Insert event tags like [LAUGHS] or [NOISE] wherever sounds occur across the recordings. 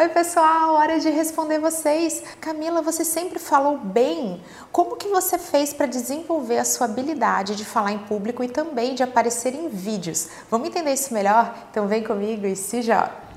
Oi, pessoal, hora de responder vocês. Camila, você sempre falou bem. Como que você fez para desenvolver a sua habilidade de falar em público e também de aparecer em vídeos? Vamos entender isso melhor? Então vem comigo e se joga.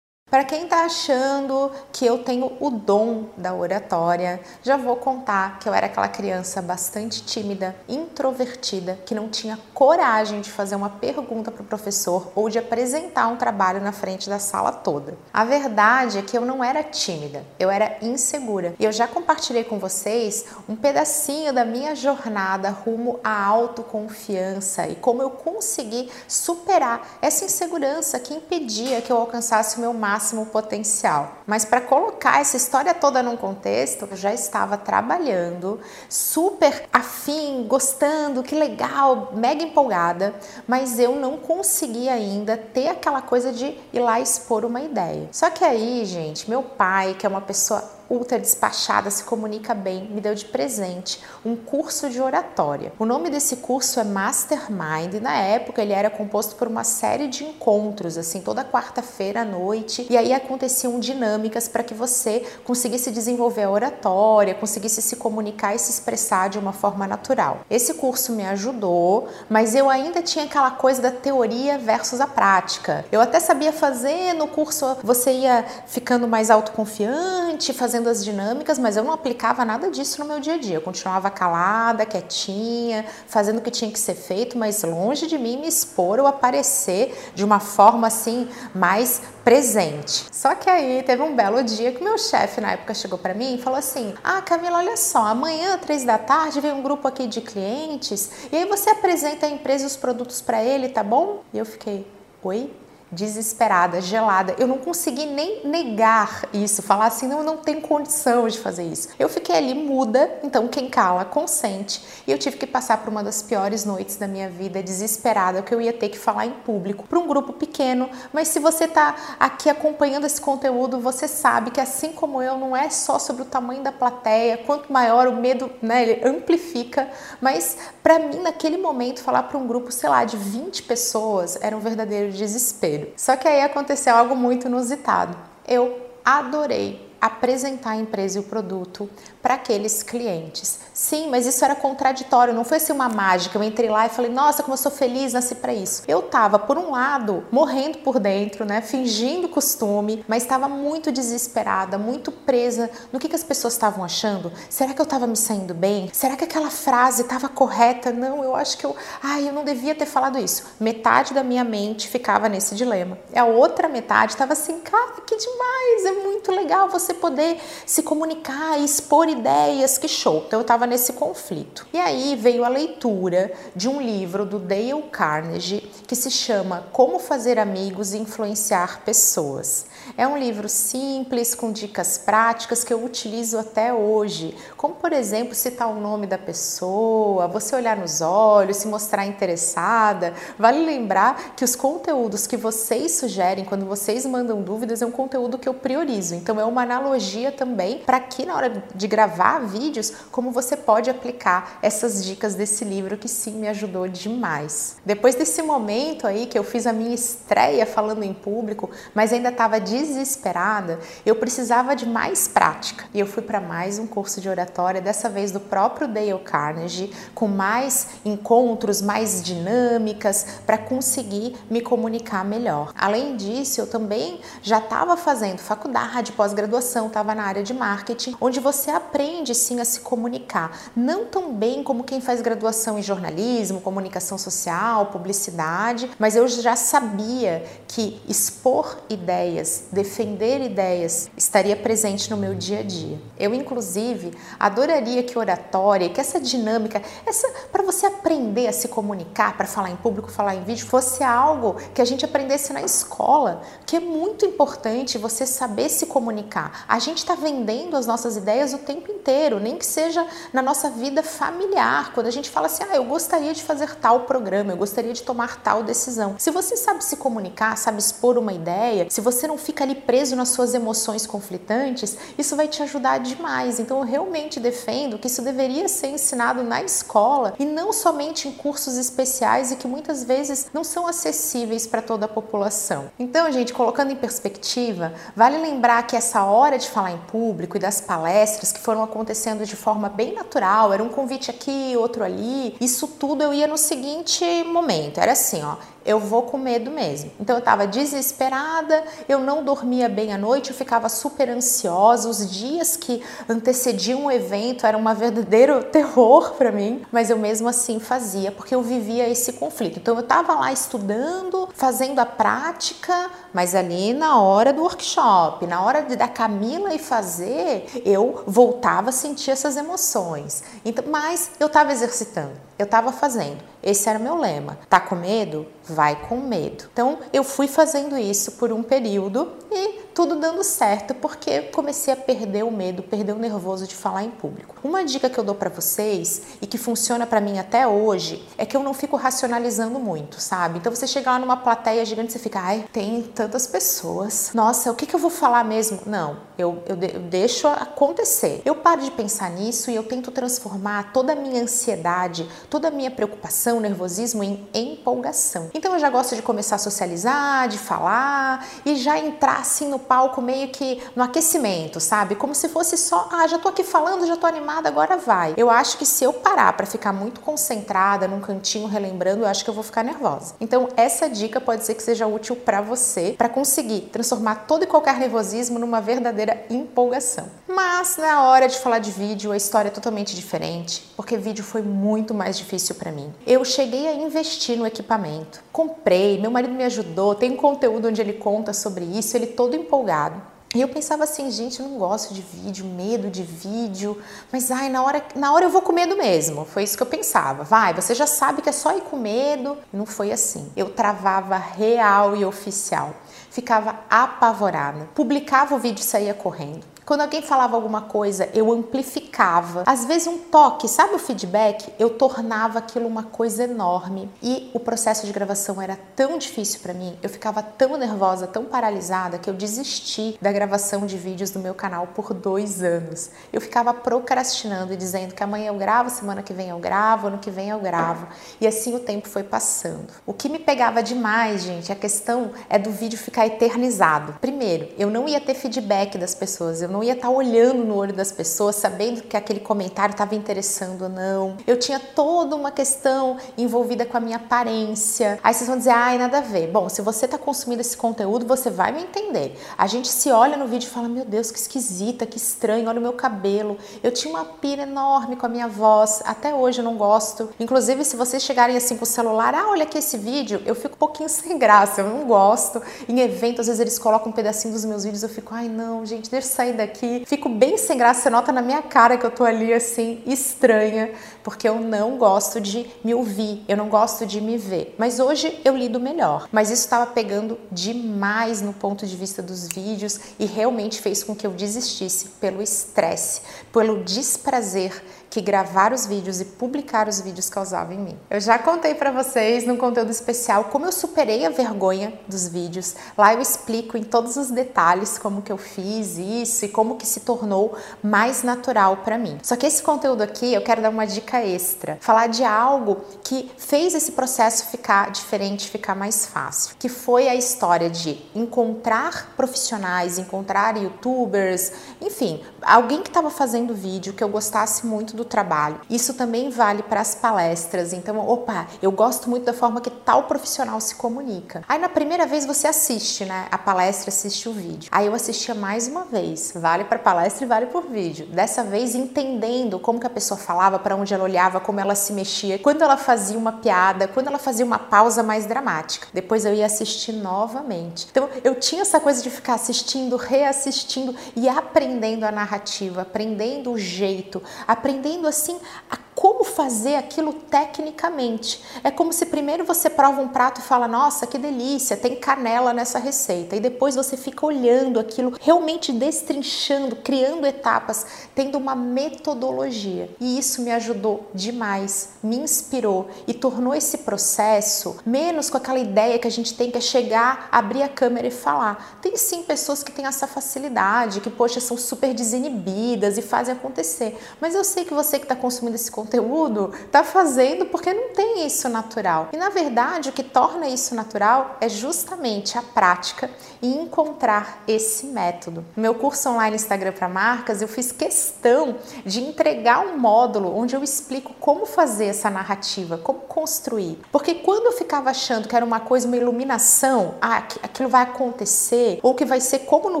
Para quem está achando que eu tenho o dom da oratória, já vou contar que eu era aquela criança bastante tímida, introvertida, que não tinha coragem de fazer uma pergunta para o professor ou de apresentar um trabalho na frente da sala toda. A verdade é que eu não era tímida, eu era insegura. E eu já compartilhei com vocês um pedacinho da minha jornada rumo à autoconfiança e como eu consegui superar essa insegurança que impedia que eu alcançasse o meu máximo máximo potencial. Mas para colocar essa história toda num contexto, eu já estava trabalhando, super afim, gostando, que legal, mega empolgada, mas eu não conseguia ainda ter aquela coisa de ir lá expor uma ideia. Só que aí, gente, meu pai, que é uma pessoa ultra despachada, se comunica bem, me deu de presente um curso de oratória. O nome desse curso é Mastermind e na época ele era composto por uma série de encontros, assim, toda quarta-feira à noite, e aí aconteciam dinâmicas para que você conseguisse desenvolver a oratória, conseguisse se comunicar e se expressar de uma forma natural. Esse curso me ajudou, mas eu ainda tinha aquela coisa da teoria versus a prática. Eu até sabia fazer no curso, você ia ficando mais autoconfiante, fazendo fazendo as dinâmicas, mas eu não aplicava nada disso no meu dia a dia. Eu continuava calada, quietinha, fazendo o que tinha que ser feito, mas longe de mim me expor ou aparecer de uma forma assim mais presente. Só que aí teve um belo dia que meu chefe na época chegou para mim e falou assim: "Ah, Camila, olha só, amanhã três da tarde vem um grupo aqui de clientes e aí você apresenta a empresa e os produtos para ele, tá bom?" E eu fiquei: "Oi?" Desesperada, gelada. Eu não consegui nem negar isso, falar assim, não, não tem condição de fazer isso. Eu fiquei ali muda, então quem cala consente. E eu tive que passar por uma das piores noites da minha vida, desesperada, que eu ia ter que falar em público para um grupo pequeno. Mas se você está aqui acompanhando esse conteúdo, você sabe que assim como eu, não é só sobre o tamanho da plateia, quanto maior o medo, né, ele amplifica. Mas para mim, naquele momento, falar para um grupo, sei lá, de 20 pessoas era um verdadeiro desespero. Só que aí aconteceu algo muito inusitado. Eu adorei apresentar a empresa e o produto para aqueles clientes. Sim, mas isso era contraditório, não foi assim uma mágica. Eu entrei lá e falei, nossa, como eu sou feliz, nasci para isso. Eu tava, por um lado, morrendo por dentro, né, fingindo costume, mas estava muito desesperada, muito presa no que, que as pessoas estavam achando. Será que eu estava me saindo bem? Será que aquela frase estava correta? Não, eu acho que eu, ai, eu não devia ter falado isso. Metade da minha mente ficava nesse dilema. A outra metade estava assim, cara, que demais, é muito legal você poder se comunicar expor ideias, que show. Então eu estava nesse conflito. E aí veio a leitura de um livro do Dale Carnegie que se chama Como Fazer Amigos e Influenciar Pessoas. É um livro simples, com dicas práticas que eu utilizo até hoje, como por exemplo citar o nome da pessoa, você olhar nos olhos, se mostrar interessada. Vale lembrar que os conteúdos que vocês sugerem quando vocês mandam dúvidas é um conteúdo que eu priorizo. Então é uma analogia também para que na hora de gravar vídeos, como você pode aplicar essas dicas desse livro que sim me ajudou demais. Depois desse momento aí que eu fiz a minha estreia falando em público, mas ainda estava desesperada, eu precisava de mais prática. E eu fui para mais um curso de oratória, dessa vez do próprio Dale Carnegie, com mais encontros, mais dinâmicas para conseguir me comunicar melhor. Além disso, eu também já estava fazendo faculdade, pós-graduação, estava na área de marketing, onde você aprende sim a se comunicar, não tão bem como quem faz graduação em jornalismo, comunicação social, publicidade, mas eu já sabia que expor ideias, defender ideias estaria presente no meu dia a dia. Eu inclusive adoraria que oratória, que essa dinâmica, essa para você aprender a se comunicar, para falar em público, falar em vídeo, fosse algo que a gente aprendesse na escola, que é muito importante você saber se comunicar. A gente está vendendo as nossas ideias o tempo inteiro, nem que seja na nossa vida familiar. Quando a gente fala assim, ah, eu gostaria de fazer tal programa, eu gostaria de tomar tal decisão. Se você sabe se comunicar, sabe expor uma ideia, se você não fica ali preso nas suas emoções conflitantes, isso vai te ajudar demais. Então eu realmente defendo que isso deveria ser ensinado na escola e não somente em cursos especiais e que muitas vezes não são acessíveis para toda a população. Então, gente, colocando em perspectiva, vale lembrar que essa hora de falar em público e das palestras que foram acontecendo de forma bem natural, era um convite aqui, outro ali, isso tudo eu ia no seguinte momento, era assim, ó, eu vou com medo mesmo. Então eu estava desesperada, eu não dormia bem à noite, eu ficava super ansiosa. Os dias que antecediam o evento era um verdadeiro [LAUGHS] terror para mim, mas eu mesmo assim fazia, porque eu vivia esse conflito. Então eu estava lá estudando, fazendo a prática, mas ali na hora do workshop, na hora de, da Camila e fazer, eu voltava a sentir essas emoções. Então, mas eu estava exercitando, eu estava fazendo. Esse era meu lema. Tá com medo? Vai com medo. Então eu fui fazendo isso por um período e tudo dando certo porque comecei a perder o medo, perder o nervoso de falar em público. Uma dica que eu dou para vocês e que funciona para mim até hoje é que eu não fico racionalizando muito, sabe? Então você chega lá numa plateia gigante e você fica, ai, tem tantas pessoas. Nossa, o que, que eu vou falar mesmo? Não, eu, eu, eu deixo acontecer. Eu paro de pensar nisso e eu tento transformar toda a minha ansiedade, toda a minha preocupação, nervosismo em empolgação. Então eu já gosto de começar a socializar, de falar e já entrar assim no palco meio que no aquecimento, sabe? Como se fosse só, ah, já tô aqui falando, já tô animada, agora vai. Eu acho que se eu parar para ficar muito concentrada num cantinho relembrando, eu acho que eu vou ficar nervosa. Então, essa dica pode ser que seja útil para você para conseguir transformar todo e qualquer nervosismo numa verdadeira empolgação. Mas na hora de falar de vídeo, a história é totalmente diferente, porque vídeo foi muito mais difícil para mim. Eu cheguei a investir no equipamento, comprei, meu marido me ajudou, tem um conteúdo onde ele conta sobre isso, ele todo empolgado. E eu pensava assim, gente, eu não gosto de vídeo, medo de vídeo, mas ai, na hora, na hora eu vou com medo mesmo. Foi isso que eu pensava. Vai, você já sabe que é só ir com medo. Não foi assim. Eu travava real e oficial. Ficava apavorada. Publicava o vídeo e saía correndo. Quando alguém falava alguma coisa, eu amplificava. Às vezes um toque, sabe o feedback? Eu tornava aquilo uma coisa enorme. E o processo de gravação era tão difícil para mim, eu ficava tão nervosa, tão paralisada que eu desisti da gravação de vídeos do meu canal por dois anos. Eu ficava procrastinando e dizendo que amanhã eu gravo, semana que vem eu gravo, ano que vem eu gravo. E assim o tempo foi passando. O que me pegava demais, gente, a questão é do vídeo ficar eternizado. Primeiro, eu não ia ter feedback das pessoas. Eu não ia estar tá olhando no olho das pessoas, sabendo que aquele comentário estava interessando ou não. Eu tinha toda uma questão envolvida com a minha aparência. Aí vocês vão dizer, ai, nada a ver. Bom, se você está consumindo esse conteúdo, você vai me entender. A gente se olha no vídeo e fala, meu Deus, que esquisita, que estranho, olha o meu cabelo. Eu tinha uma pira enorme com a minha voz, até hoje eu não gosto. Inclusive, se vocês chegarem assim com o celular, ah, olha aqui esse vídeo, eu fico um pouquinho [LAUGHS] sem graça, eu não gosto. Em eventos, às vezes eles colocam um pedacinho dos meus vídeos, eu fico, ai não, gente, deixa eu sair aqui, fico bem sem graça, você nota na minha cara que eu tô ali assim estranha, porque eu não gosto de me ouvir, eu não gosto de me ver. Mas hoje eu lido melhor. Mas isso estava pegando demais no ponto de vista dos vídeos e realmente fez com que eu desistisse pelo estresse, pelo desprazer que gravar os vídeos e publicar os vídeos causava em mim. Eu já contei para vocês num conteúdo especial como eu superei a vergonha dos vídeos. Lá eu explico em todos os detalhes como que eu fiz isso e como que se tornou mais natural para mim. Só que esse conteúdo aqui eu quero dar uma dica extra, falar de algo que fez esse processo ficar diferente, ficar mais fácil, que foi a história de encontrar profissionais, encontrar youtubers, enfim, alguém que estava fazendo vídeo que eu gostasse muito do do trabalho. Isso também vale para as palestras. Então, opa, eu gosto muito da forma que tal profissional se comunica. Aí na primeira vez você assiste, né, a palestra, assiste o vídeo. Aí eu assistia mais uma vez. Vale para palestra e vale por vídeo. Dessa vez entendendo como que a pessoa falava, para onde ela olhava, como ela se mexia, quando ela fazia uma piada, quando ela fazia uma pausa mais dramática. Depois eu ia assistir novamente. Então, eu tinha essa coisa de ficar assistindo, reassistindo e aprendendo a narrativa, aprendendo o jeito, aprendendo aprendendo assim a como fazer aquilo tecnicamente. É como se primeiro você prova um prato e fala: "Nossa, que delícia, tem canela nessa receita". E depois você fica olhando aquilo, realmente destrinchando, criando etapas, tendo uma metodologia. E isso me ajudou demais, me inspirou e tornou esse processo menos com aquela ideia que a gente tem que é chegar, abrir a câmera e falar. Tem sim pessoas que têm essa facilidade, que poxa, são super desinibidas e fazem acontecer. Mas eu sei que você que está consumindo esse conteúdo está fazendo porque não tem isso natural. E na verdade, o que torna isso natural é justamente a prática e encontrar esse método. No meu curso online Instagram para marcas, eu fiz questão de entregar um módulo onde eu explico como fazer essa narrativa, como construir. Porque quando eu ficava achando que era uma coisa, uma iluminação, ah, aquilo vai acontecer, ou que vai ser como no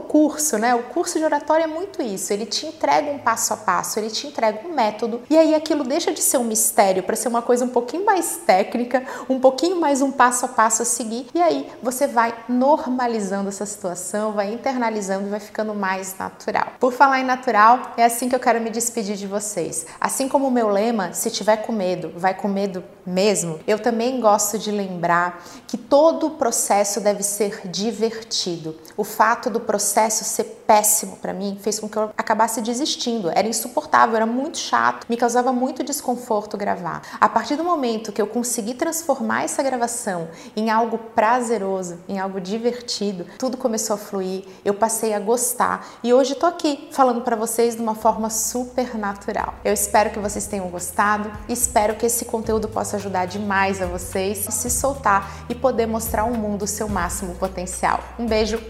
curso, né? O curso de oratória é muito isso, ele te entrega um passo a passo, ele te entrega um método, e aí aquilo deixa de ser um mistério para ser uma coisa um pouquinho mais técnica, um pouquinho mais um passo a passo a seguir, e aí você vai normalizando essa situação, vai internalizando e vai ficando mais natural. Por falar em natural, é assim que eu quero me despedir de vocês. Assim como o meu lema, se tiver com medo, vai com medo mesmo, eu também gosto de lembrar que todo o processo deve ser divertido. O fato do processo ser péssimo para mim fez com que eu acabasse desistindo. Era insuportável, era muito chato, me causava muito desconforto gravar. A partir do momento que eu consegui transformar essa gravação em algo prazeroso, em algo divertido, tudo começou a fluir, eu passei a gostar e hoje tô aqui falando para vocês de uma forma super natural. Eu espero que vocês tenham gostado, espero que esse conteúdo possa ajudar demais a vocês a se soltar e poder mostrar ao mundo o seu máximo potencial. Um beijo,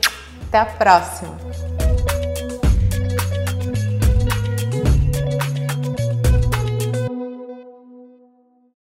até a próxima!